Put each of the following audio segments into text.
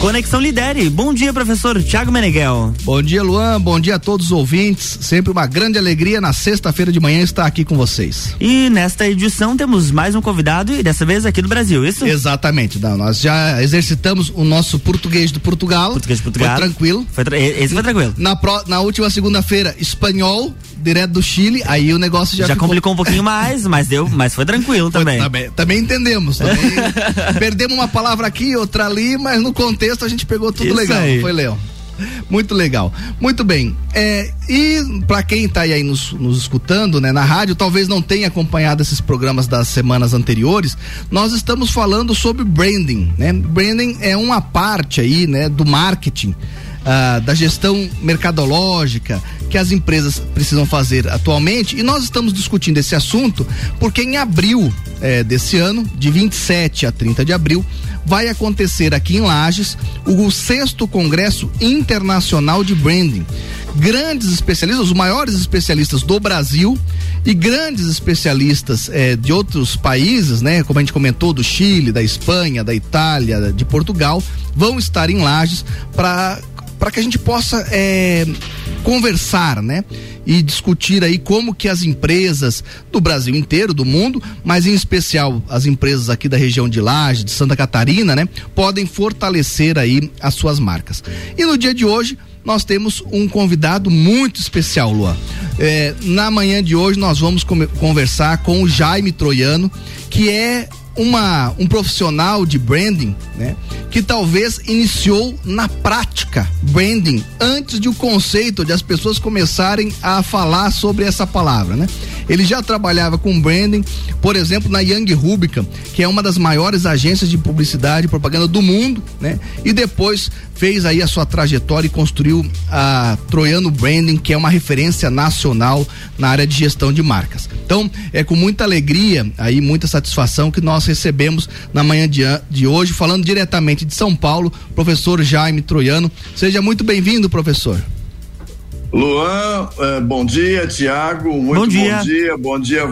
Conexão Lidere. Bom dia, professor Tiago Meneghel. Bom dia, Luan. Bom dia a todos os ouvintes. Sempre uma grande alegria na sexta-feira de manhã estar aqui com vocês. E nesta edição temos mais um convidado e dessa vez aqui do Brasil, isso? Exatamente. Não, nós já exercitamos o nosso português do Portugal. Português de Portugal. Foi tranquilo. Foi tra esse foi tranquilo. Na, pro, na última segunda-feira, espanhol, direto do Chile. Aí o negócio já Já ficou... complicou um pouquinho mais, mas deu, mas foi tranquilo também. Também, também entendemos. Também perdemos uma palavra aqui, outra ali, mas no contexto a gente pegou tudo Isso legal. aí. Foi Léo. Muito legal. Muito bem. É, e para quem está aí nos, nos escutando, né, na rádio, talvez não tenha acompanhado esses programas das semanas anteriores, nós estamos falando sobre branding, né? Branding é uma parte aí, né, do marketing. Ah, da gestão mercadológica que as empresas precisam fazer atualmente e nós estamos discutindo esse assunto porque em abril eh, desse ano, de 27 a 30 de abril, vai acontecer aqui em Lages o sexto Congresso Internacional de Branding. Grandes especialistas, os maiores especialistas do Brasil e grandes especialistas eh, de outros países, né? Como a gente comentou, do Chile, da Espanha, da Itália, de Portugal, vão estar em Lages para para que a gente possa eh, conversar, né? E discutir aí como que as empresas do Brasil inteiro, do mundo, mas em especial as empresas aqui da região de Laje, de Santa Catarina, né? Podem fortalecer aí as suas marcas. E no dia de hoje nós temos um convidado muito especial, Luan. Eh, na manhã de hoje nós vamos conversar com o Jaime Troiano, que é uma, um profissional de branding, né? Que talvez iniciou na prática branding antes de o conceito de as pessoas começarem a falar sobre essa palavra, né? Ele já trabalhava com branding, por exemplo, na Young Rubicam, que é uma das maiores agências de publicidade e propaganda do mundo, né? E depois fez aí a sua trajetória e construiu a Troiano Branding, que é uma referência nacional na área de gestão de marcas. Então, é com muita alegria, aí muita satisfação que nós recebemos na manhã de, de hoje, falando diretamente de São Paulo, professor Jaime Troiano. Seja muito bem-vindo, professor. Luan, eh, bom dia, Tiago, muito Bom bom dia. dia, bom dia.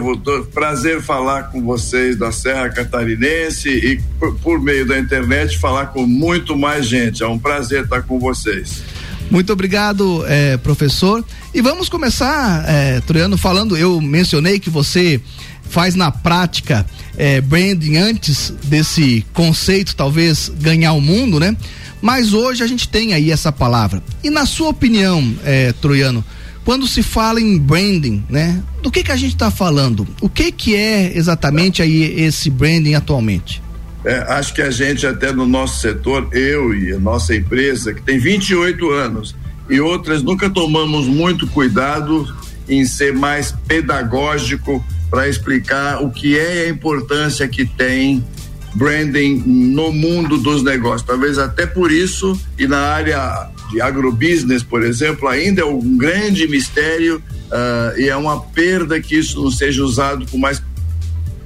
Prazer falar com vocês da Serra Catarinense e por, por meio da internet falar com muito mais gente. É um prazer estar com vocês. Muito obrigado, eh, professor. E vamos começar, eh, Troiano, falando. Eu mencionei que você faz na prática eh, branding antes desse conceito, talvez ganhar o mundo, né? Mas hoje a gente tem aí essa palavra. E na sua opinião, eh, Troiano, quando se fala em branding, né? Do que que a gente está falando? O que que é exatamente aí esse branding atualmente? É, acho que a gente, até no nosso setor, eu e a nossa empresa, que tem 28 anos, e outras nunca tomamos muito cuidado em ser mais pedagógico para explicar o que é a importância que tem branding no mundo dos negócios. Talvez até por isso, e na área de agrobusiness, por exemplo, ainda é um grande mistério ah, e é uma perda que isso não seja usado com mais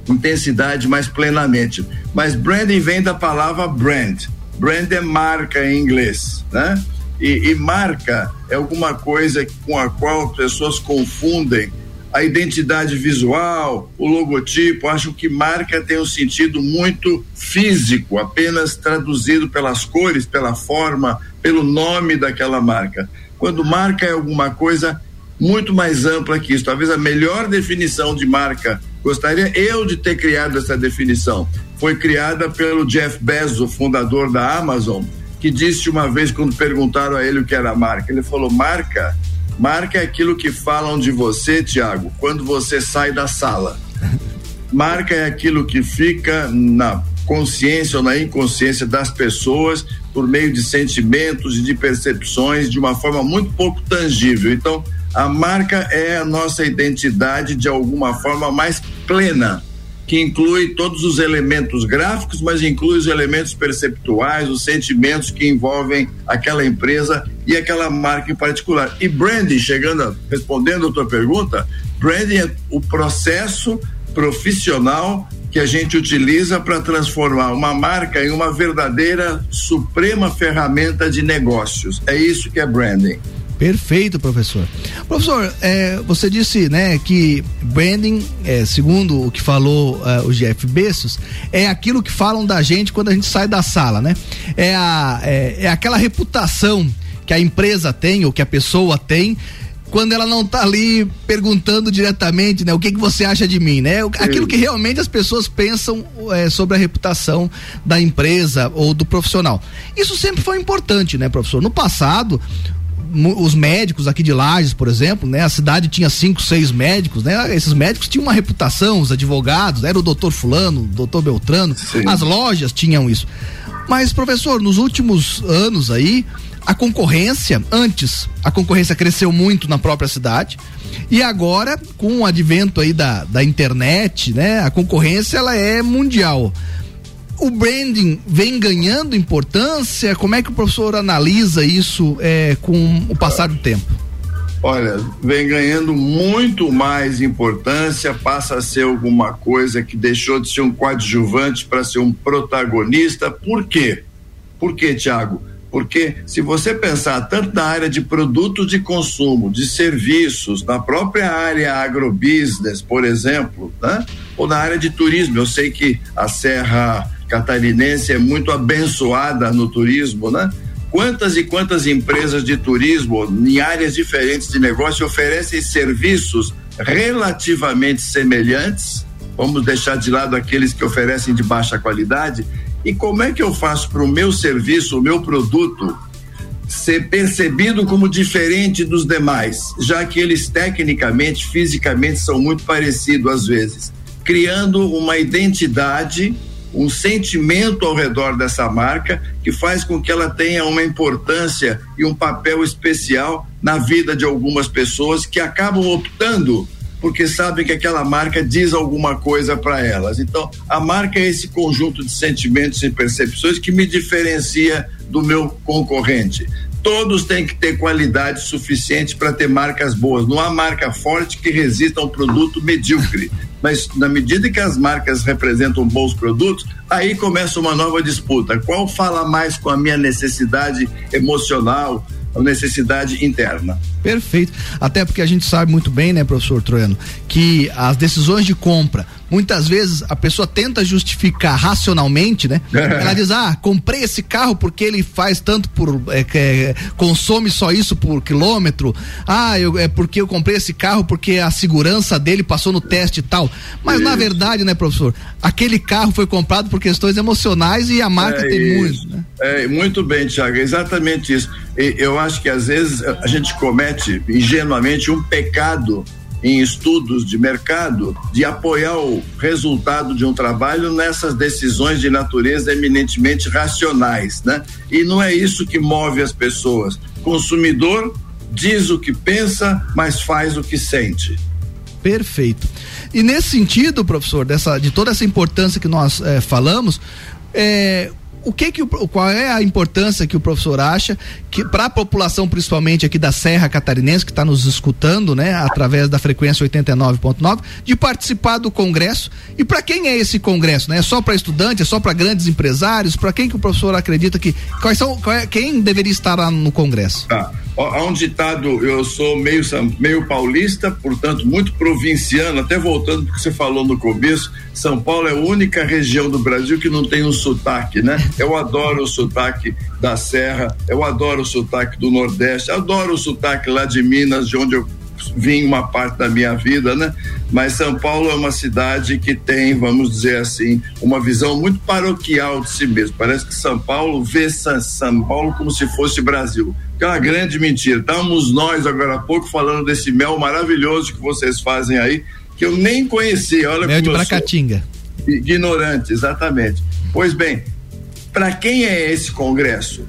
intensidade mais plenamente. Mas branding vem da palavra brand. Brand é marca em inglês, né? E, e marca é alguma coisa com a qual as pessoas confundem a identidade visual, o logotipo, acham que marca tem um sentido muito físico, apenas traduzido pelas cores, pela forma, pelo nome daquela marca. Quando marca é alguma coisa muito mais ampla que isso. Talvez a melhor definição de marca, gostaria eu de ter criado essa definição. Foi criada pelo Jeff Bezos, fundador da Amazon, que disse uma vez quando perguntaram a ele o que era marca, ele falou: "Marca, marca aquilo que falam de você, Tiago, quando você sai da sala. Marca é aquilo que fica na consciência ou na inconsciência das pessoas por meio de sentimentos e de percepções de uma forma muito pouco tangível. Então, a marca é a nossa identidade de alguma forma mais plena, que inclui todos os elementos gráficos, mas inclui os elementos perceptuais, os sentimentos que envolvem aquela empresa e aquela marca em particular. E branding, chegando a, respondendo a tua pergunta, branding é o processo profissional que a gente utiliza para transformar uma marca em uma verdadeira suprema ferramenta de negócios. É isso que é branding. Perfeito, professor. Professor, é, você disse, né, que branding, é, segundo o que falou é, o Jeff Bezos, é aquilo que falam da gente quando a gente sai da sala, né? É, a, é, é aquela reputação que a empresa tem ou que a pessoa tem quando ela não está ali perguntando diretamente, né? O que que você acha de mim, né? Aquilo que realmente as pessoas pensam é, sobre a reputação da empresa ou do profissional. Isso sempre foi importante, né, professor? No passado, os médicos aqui de Lages, por exemplo, né? A cidade tinha cinco, seis médicos, né? Esses médicos tinham uma reputação, os advogados, era o doutor fulano, o doutor Beltrano, Sim. as lojas tinham isso. Mas, professor, nos últimos anos aí, a concorrência, antes, a concorrência cresceu muito na própria cidade. E agora, com o advento aí da, da internet, né? A concorrência ela é mundial o branding vem ganhando importância? Como é que o professor analisa isso é, com o passar do tempo? Olha, vem ganhando muito mais importância, passa a ser alguma coisa que deixou de ser um coadjuvante para ser um protagonista. Por quê? Por quê, Tiago? Porque se você pensar tanto na área de produtos de consumo, de serviços, na própria área agrobusiness, por exemplo, né? ou na área de turismo, eu sei que a Serra catarinense é muito abençoada no turismo, né? Quantas e quantas empresas de turismo em áreas diferentes de negócio oferecem serviços relativamente semelhantes? Vamos deixar de lado aqueles que oferecem de baixa qualidade. E como é que eu faço para o meu serviço, o meu produto, ser percebido como diferente dos demais, já que eles tecnicamente, fisicamente são muito parecidos às vezes, criando uma identidade um sentimento ao redor dessa marca que faz com que ela tenha uma importância e um papel especial na vida de algumas pessoas que acabam optando porque sabem que aquela marca diz alguma coisa para elas. Então, a marca é esse conjunto de sentimentos e percepções que me diferencia do meu concorrente. Todos têm que ter qualidade suficiente para ter marcas boas. Não há marca forte que resista a um produto medíocre mas na medida que as marcas representam bons produtos, aí começa uma nova disputa. Qual fala mais com a minha necessidade emocional, a necessidade interna? Perfeito. Até porque a gente sabe muito bem, né, professor Troiano, que as decisões de compra muitas vezes a pessoa tenta justificar racionalmente, né? Ela diz, ah, comprei esse carro porque ele faz tanto por, é, é, consome só isso por quilômetro, ah, eu, é porque eu comprei esse carro porque a segurança dele passou no teste e tal, mas isso. na verdade, né, professor, aquele carro foi comprado por questões emocionais e a marca é tem isso. muito, né? É, muito bem, Tiago, exatamente isso. E, eu acho que às vezes a gente comete ingenuamente um pecado em estudos de mercado de apoiar o resultado de um trabalho nessas decisões de natureza eminentemente racionais, né? E não é isso que move as pessoas. Consumidor diz o que pensa, mas faz o que sente. Perfeito. E nesse sentido, professor, dessa, de toda essa importância que nós é, falamos, é, o que que o, qual é a importância que o professor acha que para a população principalmente aqui da Serra Catarinense que está nos escutando, né, através da frequência 89.9, de participar do congresso e para quem é esse congresso, né? É só para estudantes, é só para grandes empresários, para quem que o professor acredita que quais são é, quem deveria estar lá no congresso? Tá. Há um ditado, eu sou meio, meio paulista, portanto, muito provinciano, até voltando porque você falou no começo, São Paulo é a única região do Brasil que não tem um sotaque, né? Eu adoro o sotaque da Serra, eu adoro o sotaque do Nordeste, adoro o sotaque lá de Minas, de onde eu vim uma parte da minha vida, né? Mas São Paulo é uma cidade que tem, vamos dizer assim, uma visão muito paroquial de si mesmo. Parece que São Paulo vê São Paulo como se fosse Brasil que é uma grande mentira. Estamos nós agora há pouco falando desse mel maravilhoso que vocês fazem aí, que eu nem conhecia. Olha mel de Bracatinga. Ignorante, exatamente. Pois bem, para quem é esse congresso?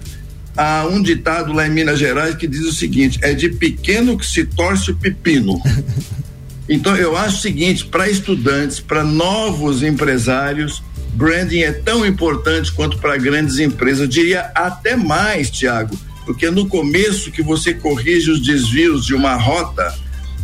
Há um ditado lá em Minas Gerais que diz o seguinte: é de pequeno que se torce o pepino. Então eu acho o seguinte, para estudantes, para novos empresários, branding é tão importante quanto para grandes empresas. Eu diria até mais, Tiago porque no começo que você corrige os desvios de uma rota,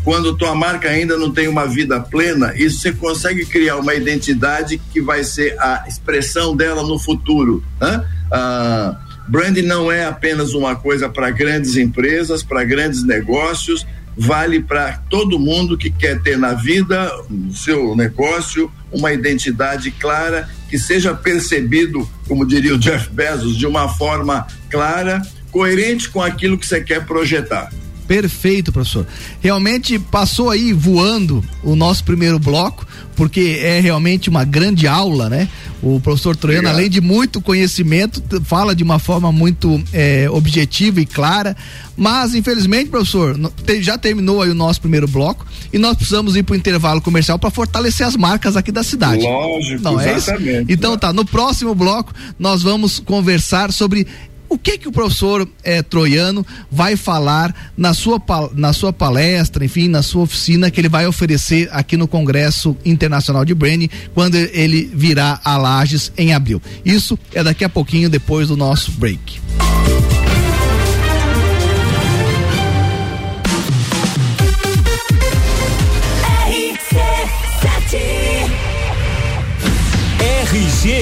quando tua marca ainda não tem uma vida plena, isso você consegue criar uma identidade que vai ser a expressão dela no futuro. Né? Ah, Branding não é apenas uma coisa para grandes empresas, para grandes negócios, vale para todo mundo que quer ter na vida, no seu negócio, uma identidade clara, que seja percebido, como diria o Jeff Bezos, de uma forma clara, coerente com aquilo que você quer projetar. Perfeito, professor. Realmente passou aí voando o nosso primeiro bloco, porque é realmente uma grande aula, né? O professor Troiano, além de muito conhecimento, fala de uma forma muito é, objetiva e clara. Mas, infelizmente, professor, já terminou aí o nosso primeiro bloco e nós precisamos ir para o intervalo comercial para fortalecer as marcas aqui da cidade. Lógico, Não, exatamente. É então tá, no próximo bloco nós vamos conversar sobre o que que o professor é, Troiano vai falar na sua, na sua palestra, enfim, na sua oficina que ele vai oferecer aqui no Congresso Internacional de Branding quando ele virá a Lages em abril. Isso é daqui a pouquinho depois do nosso break. RG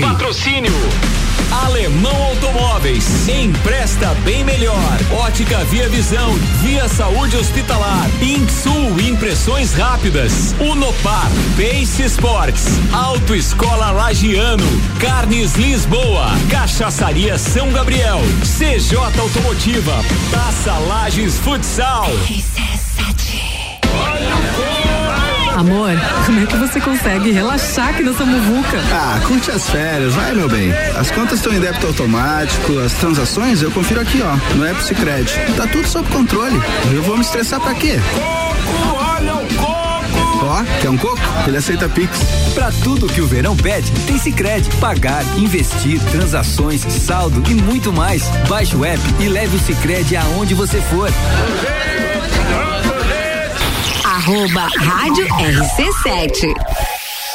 Patrocínio Alemão Automóveis. Empresta bem melhor. Ótica Via Visão. Via Saúde Hospitalar. Insul Impressões Rápidas. Unopar. Pace Sports. Autoescola Lagiano. Carnes Lisboa. Cachaçaria São Gabriel. CJ Automotiva. Taça Lages Futsal. Amor, como é que você consegue relaxar aqui nessa muvuca? Ah, curte as férias, vai meu bem. As contas estão em débito automático, as transações eu confiro aqui, ó, no App Cicred. Tá tudo sob controle. Eu vou me estressar pra quê? Coco, olha o coco! Ó, quer um coco? Ele aceita Pix. Pra tudo que o verão pede, tem Cicred. Pagar, investir, transações, saldo e muito mais. Baixe o app e leve o Cicred aonde você for. Arroba Rádio RC7.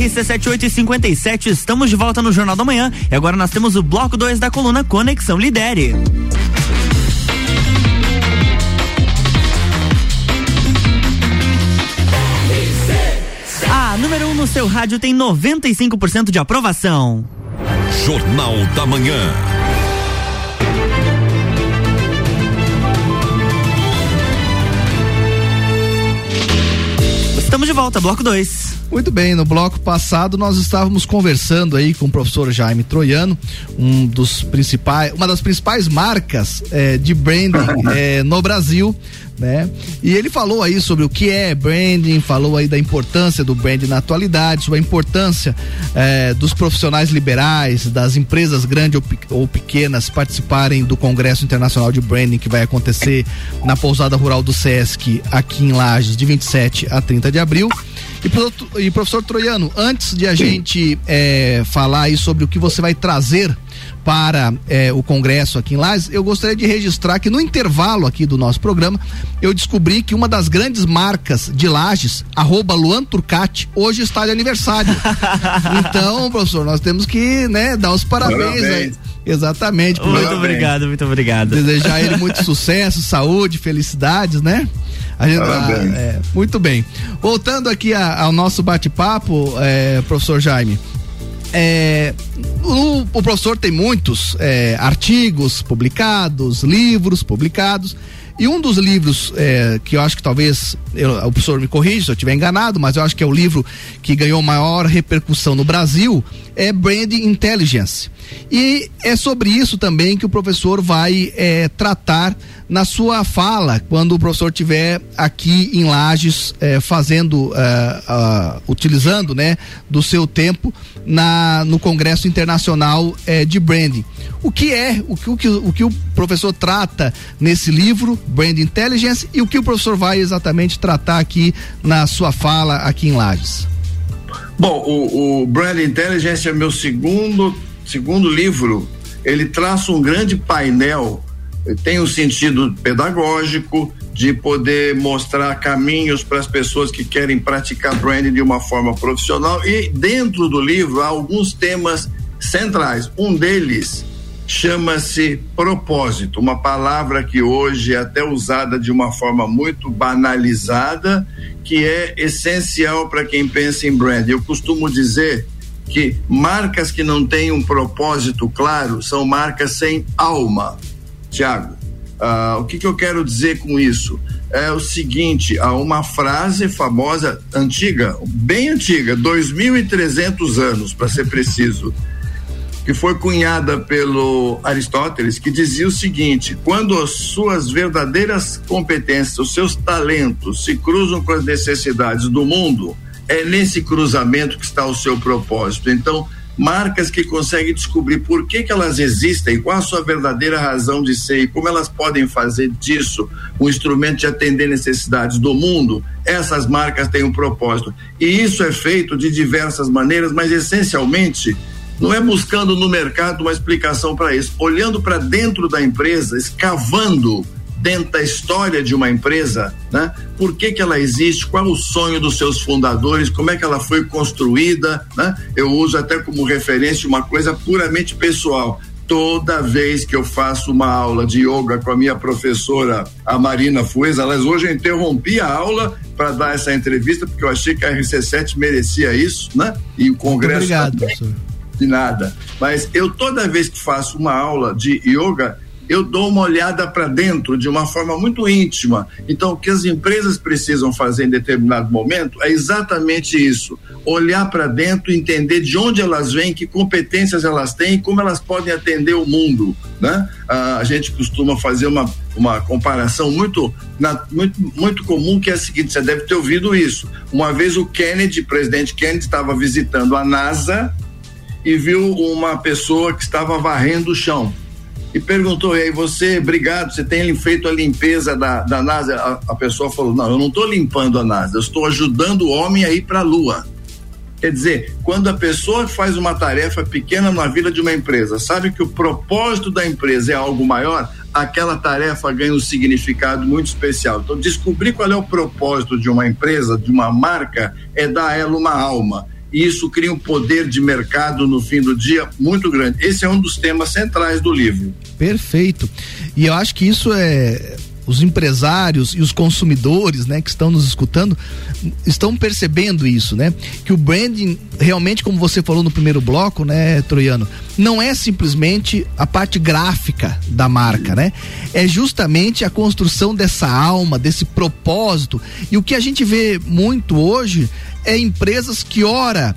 RC7857, estamos de volta no Jornal da Manhã e agora nós temos o bloco 2 da coluna Conexão Lidere. A número 1 um no seu rádio tem 95% de aprovação. Jornal da Manhã. Estamos de volta, bloco 2. Muito bem, no bloco passado nós estávamos conversando aí com o professor Jaime Troiano, um dos principais, uma das principais marcas eh, de branding eh, no Brasil, né? E ele falou aí sobre o que é branding, falou aí da importância do branding na atualidade, sobre a importância eh, dos profissionais liberais, das empresas grandes ou, pe- ou pequenas participarem do Congresso Internacional de Branding que vai acontecer na pousada rural do Sesc aqui em Lages de 27 a 30 de abril. E, e professor Troiano, antes de a gente eh, falar aí sobre o que você vai trazer para eh, o congresso aqui em Lages, eu gostaria de registrar que no intervalo aqui do nosso programa, eu descobri que uma das grandes marcas de Lages, arroba Luan Turcati, hoje está de aniversário. então, professor, nós temos que, né, dar os parabéns, Parabéns. aí. Exatamente. Muito Parabéns. obrigado, muito obrigado. Desejar ele muito sucesso, saúde, felicidades, né? A gente, Parabéns. ah, é, muito bem. Voltando aqui a- ao nosso bate-papo, é, professor Jaime. é, o, o professor tem muitos é, artigos publicados, livros publicados. E um dos livros é, que eu acho que talvez eu- o professor me corrija se eu estiver enganado, mas eu acho que é o livro que ganhou maior repercussão no Brasil é Branding Intelligence. E é sobre isso também que o professor vai é, tratar na sua fala, quando o professor estiver aqui em Lages é, fazendo, é, utilizando né, do seu tempo na, no Congresso Internacional é, de Branding. O que é, o que, o, que, o que o professor trata nesse livro, Brand Intelligence, e o que o professor vai exatamente tratar aqui na sua fala aqui em Lages? Bom, o, o Brand Intelligence é meu segundo, segundo livro. Ele traça um grande painel, tem um sentido pedagógico, de poder mostrar caminhos para as pessoas que querem praticar branding de uma forma profissional. E dentro do livro há alguns temas centrais. Um deles chama-se propósito, uma palavra que hoje é até usada de uma forma muito banalizada, que é essencial para quem pensa em brand. Eu costumo dizer que marcas que não têm um propósito claro são marcas sem alma. Tiago, ah, o que, que eu quero dizer com isso? É o seguinte, há uma frase famosa, antiga, bem antiga, 2.300 anos, para ser preciso, que foi cunhada pelo Aristóteles, que dizia o seguinte: quando as suas verdadeiras competências, os seus talentos se cruzam com as necessidades do mundo, é nesse cruzamento que está o seu propósito. Então, marcas que conseguem descobrir por que, que elas existem, qual a sua verdadeira razão de ser e como elas podem fazer disso um instrumento de atender necessidades do mundo, essas marcas têm um propósito. E isso é feito de diversas maneiras, mas essencialmente não é buscando no mercado uma explicação para isso, olhando para dentro da empresa, escavando dentro da história de uma empresa, né? Por que que ela existe? Qual é o sonho dos seus fundadores? Como é que ela foi construída, né? Eu uso até como referência uma coisa puramente pessoal. Toda vez que eu faço uma aula de yoga com a minha professora, a Marina Fuez, aliás, hoje eu interrompi a aula para dar essa entrevista, porque eu achei que a RC7 merecia isso, né? E o Congresso. obrigado, também professor. de nada. Mas eu toda vez que faço uma aula de yoga, eu dou uma olhada para dentro de uma forma muito íntima. Então, o que as empresas precisam fazer em determinado momento é exatamente isso: olhar para dentro, entender de onde elas vêm, que competências elas têm como elas podem atender o mundo. Né? A gente costuma fazer uma, uma comparação muito, na- muito, muito comum, que é a seguinte: você deve ter ouvido isso. Uma vez o Kennedy, presidente Kennedy, estava visitando a NASA e viu uma pessoa que estava varrendo o chão e perguntou, e aí você, obrigado, você tem feito a limpeza da, da NASA? A, a pessoa falou, não, eu não estou limpando a NASA, eu estou ajudando o homem a ir para a Lua. Quer dizer, quando a pessoa faz uma tarefa pequena na vida de uma empresa, sabe que o propósito da empresa é algo maior, aquela tarefa ganha um significado muito especial. Então, descobrir qual é o propósito de uma empresa, de uma marca, é dar a ela uma alma. E isso cria um poder de mercado no fim do dia muito grande. Esse é um dos temas centrais do livro. Perfeito. E eu acho que isso é os empresários e os consumidores, né, que estão nos escutando, estão percebendo isso, né? Que o branding realmente, como você falou no primeiro bloco, né, Troiano, não é simplesmente a parte gráfica da marca, né? É justamente a construção dessa alma, desse propósito. E o que a gente vê muito hoje é empresas que ora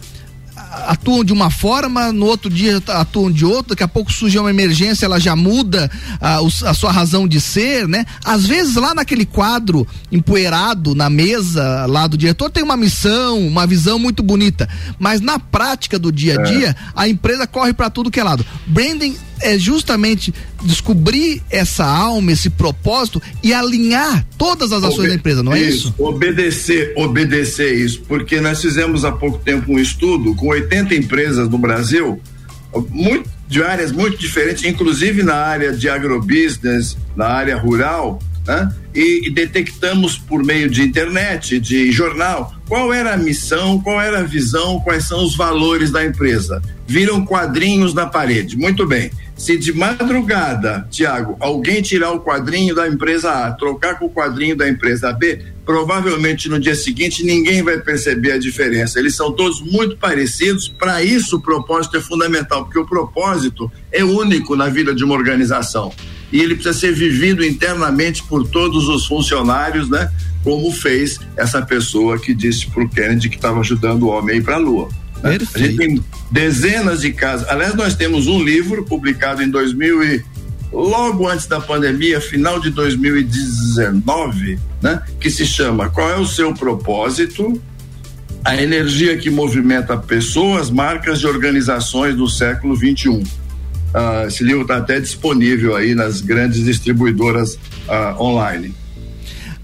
atuam de uma forma, no outro dia atuam de outra, daqui a pouco surge uma emergência, ela já muda a, a, sua razão de ser, né? Às vezes lá naquele quadro empoeirado na mesa lá do diretor tem uma missão, uma visão muito bonita, mas na prática do dia a é. dia, é. a empresa corre para tudo que é lado. Branding é justamente descobrir essa alma, esse propósito e alinhar todas as ações Obede da empresa, não é isso, isso? Obedecer, obedecer isso, porque nós fizemos há pouco tempo um estudo com 80 empresas no Brasil, muito, de áreas muito diferentes, inclusive na área de agrobusiness, na área rural, né? E, e, detectamos por meio de internet, de jornal, qual era a missão, qual era a visão, quais são os valores da empresa. Viram quadrinhos na parede. Muito bem. Se de madrugada, Tiago, alguém tirar o quadrinho da empresa A, trocar com o quadrinho da empresa B, provavelmente no dia seguinte ninguém vai perceber a diferença. Eles são todos muito parecidos. Para isso, o propósito é fundamental, porque o propósito é único na vida de uma organização e ele precisa ser vivido internamente por todos os funcionários, né? Como fez essa pessoa que disse para o Kennedy que estava ajudando o homem a ir para a Lua. Né? A gente tem dezenas de casos. Aliás, nós temos um livro publicado em 2000 e logo antes da pandemia, final de 2019, né? Que se chama Qual é o seu propósito? A energia que movimenta pessoas, marcas e organizações do século 21 Uh, esse livro está até disponível aí nas grandes distribuidoras uh, online.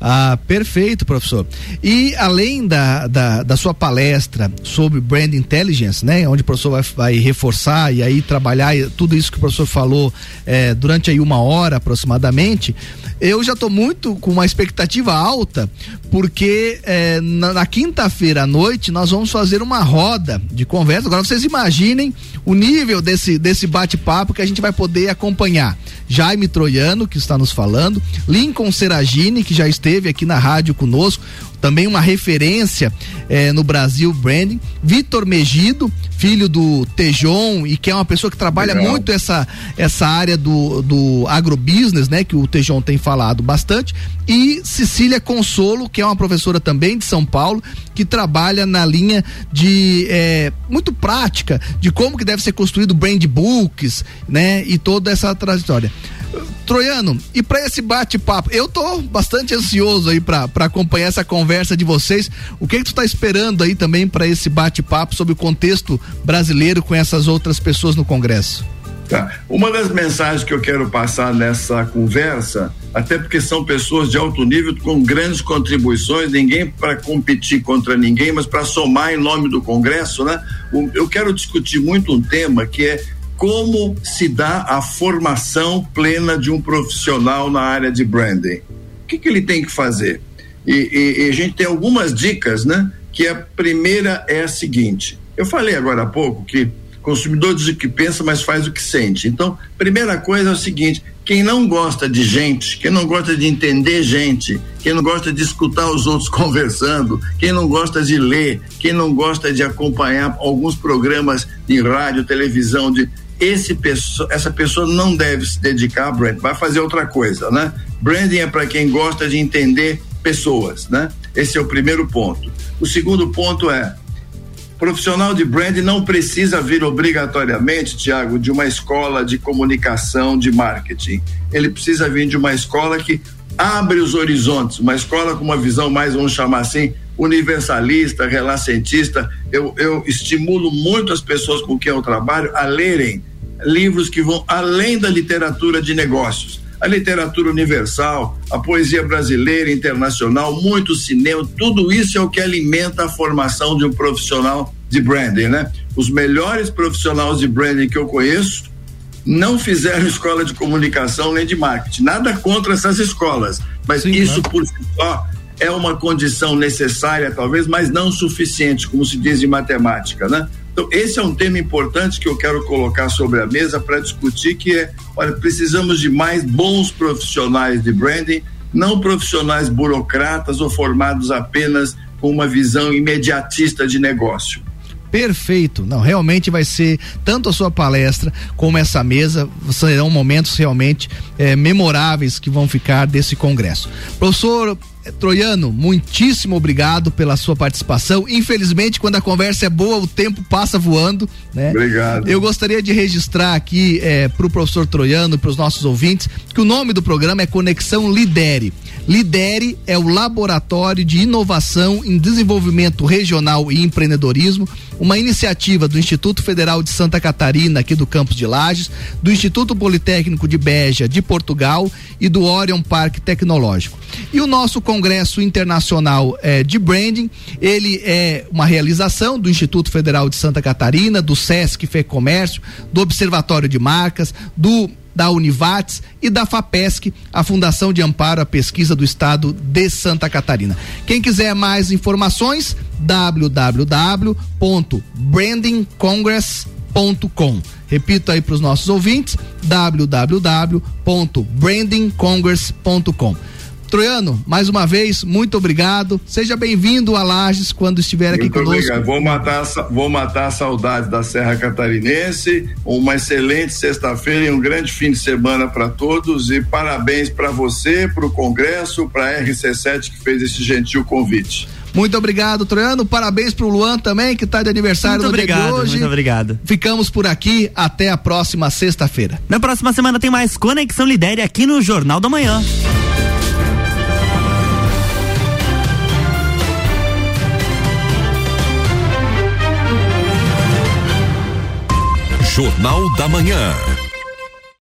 Ah, perfeito, professor. E além da, da, da, sua palestra sobre brand intelligence, né, onde o professor vai, vai reforçar e aí trabalhar tudo isso que o professor falou eh, durante aí uma hora aproximadamente, eu já estou muito com uma expectativa alta, porque eh, na, na quinta-feira à noite nós vamos fazer uma roda de conversa. Agora vocês imaginem o nível desse, desse bate-papo que a gente vai poder acompanhar. Jaime Troiano, que está nos falando, Lincoln Seragini, que já esteve aqui na rádio conosco, também uma referência eh, no Brasil branding. Vitor Megido, filho do Tejon e que é uma pessoa que trabalha Legal. muito essa essa área do, do agrobusiness, né, que o Tejon tem falado bastante. E Cecília Consolo, que é uma professora também de São Paulo, que trabalha na linha de eh, muito prática de como que deve ser construído brand books, né, e toda essa trajetória. Troiano, e para esse bate-papo, eu tô bastante ansioso aí para acompanhar essa conversa de vocês. O que, que tu tá esperando aí também para esse bate-papo sobre o contexto brasileiro com essas outras pessoas no Congresso? Tá. Uma das mensagens que eu quero passar nessa conversa, até porque são pessoas de alto nível com grandes contribuições, ninguém para competir contra ninguém, mas para somar em nome do Congresso, né? Eu quero discutir muito um tema que é como se dá a formação plena de um profissional na área de branding. O que, que ele tem que fazer? E, e, e, a gente tem algumas dicas, né? Que a primeira é a seguinte: eu falei agora há pouco que consumidor diz o que pensa, mas faz o que sente. Então, primeira coisa é o seguinte: quem não gosta de gente, quem não gosta de entender gente, quem não gosta de escutar os outros conversando, quem não gosta de ler, quem não gosta de acompanhar alguns programas de rádio, televisão, de esse essa pessoa não deve se dedicar a branding, vai fazer outra coisa, né? Branding é para quem gosta de entender pessoas, né? Esse é o primeiro ponto. O segundo ponto é profissional de branding não precisa vir obrigatoriamente, Tiago, de uma escola de comunicação, de marketing. Ele precisa vir de uma escola que abre os horizontes, uma escola com uma visão mais, vamos chamar assim, universalista, relacentista. Eu, eu estimulo muito as pessoas com quem eu trabalho a lerem livros que vão além da literatura de negócios. A literatura universal, a poesia brasileira, internacional, muito cinema, tudo isso é o que alimenta a formação de um profissional de branding, né? Os melhores profissionais de branding que eu conheço não fizeram escola de comunicação nem de marketing. Nada contra essas escolas, mas Sim, isso né? por si só é uma condição necessária, talvez, mas não suficiente, como se diz em matemática, né? Então, esse é um tema importante que eu quero colocar sobre a mesa para discutir, que é, olha, precisamos de mais bons profissionais de branding, não profissionais burocratas ou formados apenas com uma visão imediatista de negócio. Perfeito. Não, realmente vai ser tanto a sua palestra como essa mesa serão momentos realmente eh, memoráveis que vão ficar desse congresso. Professor Troiano, muitíssimo obrigado pela sua participação. Infelizmente, quando a conversa é boa, o tempo passa voando, né? Obrigado. Eu gostaria de registrar aqui eh, para o professor Troiano, para os nossos ouvintes, que o nome do programa é Conexão Lidere. Lidere é o Laboratório de Inovação em Desenvolvimento Regional e Empreendedorismo, uma iniciativa do Instituto Federal de Santa Catarina, aqui do campus de Lages, do Instituto Politécnico de Beja, de Portugal e do Orion Parque Tecnológico. E o nosso Congresso Internacional eh, de Branding, ele é uma realização do Instituto Federal de Santa Catarina, do SESC FEComércio, do Observatório de Marcas, do da Univates e da FAPESC, a Fundação de Amparo à Pesquisa do Estado de Santa Catarina. Quem quiser mais informações, www.brandingcongress.com. Repito aí para os nossos ouvintes, www.brandingcongress.com. Troiano, mais uma vez, muito obrigado. Seja bem-vindo a Lages quando estiver aqui Muito conosco. obrigado. Vou matar, vou matar a saudade da Serra Catarinense. Uma excelente sexta-feira e um grande fim de semana para todos. E parabéns para você, para o Congresso, para a RC7 que fez esse gentil convite. Muito obrigado, Troiano. Parabéns pro Luan também, que está de aniversário Muito no dia obrigado, de hoje. muito obrigado. Ficamos por aqui. Até a próxima sexta-feira. Na próxima semana tem mais Conexão Lidere aqui no Jornal da Manhã. Jornal da Manhã.